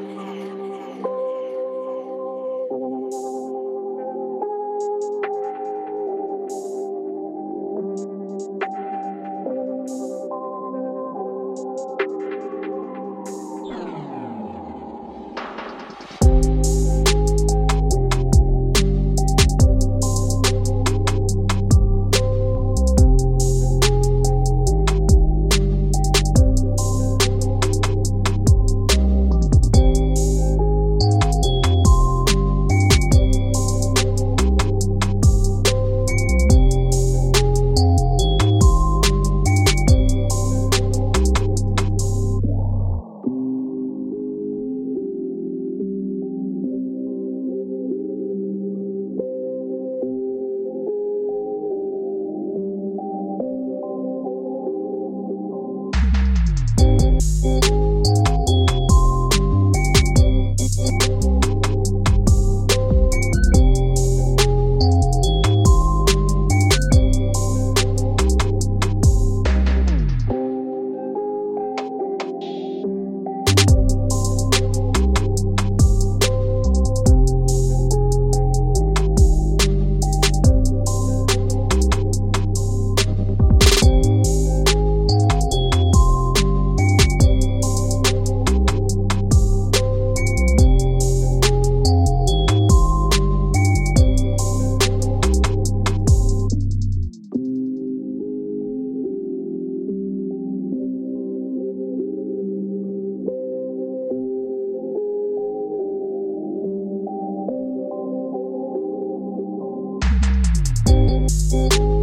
Oh, you